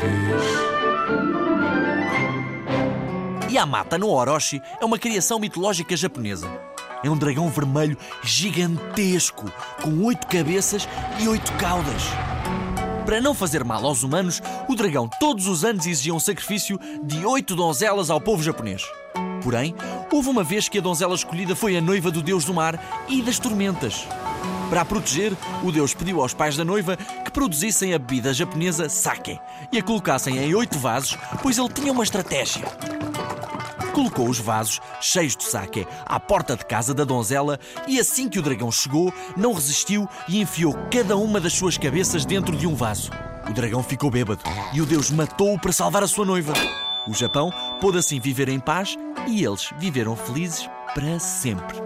vez. Yamata no Orochi é uma criação mitológica japonesa. É um dragão vermelho gigantesco, com oito cabeças e oito caudas. Para não fazer mal aos humanos, o dragão todos os anos exigia um sacrifício de oito donzelas ao povo japonês. Porém, houve uma vez que a donzela escolhida foi a noiva do deus do mar e das tormentas. Para a proteger, o deus pediu aos pais da noiva que produzissem a bebida japonesa sake e a colocassem em oito vasos, pois ele tinha uma estratégia. Colocou os vasos, cheios de sake, à porta de casa da donzela e assim que o dragão chegou, não resistiu e enfiou cada uma das suas cabeças dentro de um vaso. O dragão ficou bêbado e o deus matou-o para salvar a sua noiva. O Japão pôde assim viver em paz e eles viveram felizes para sempre.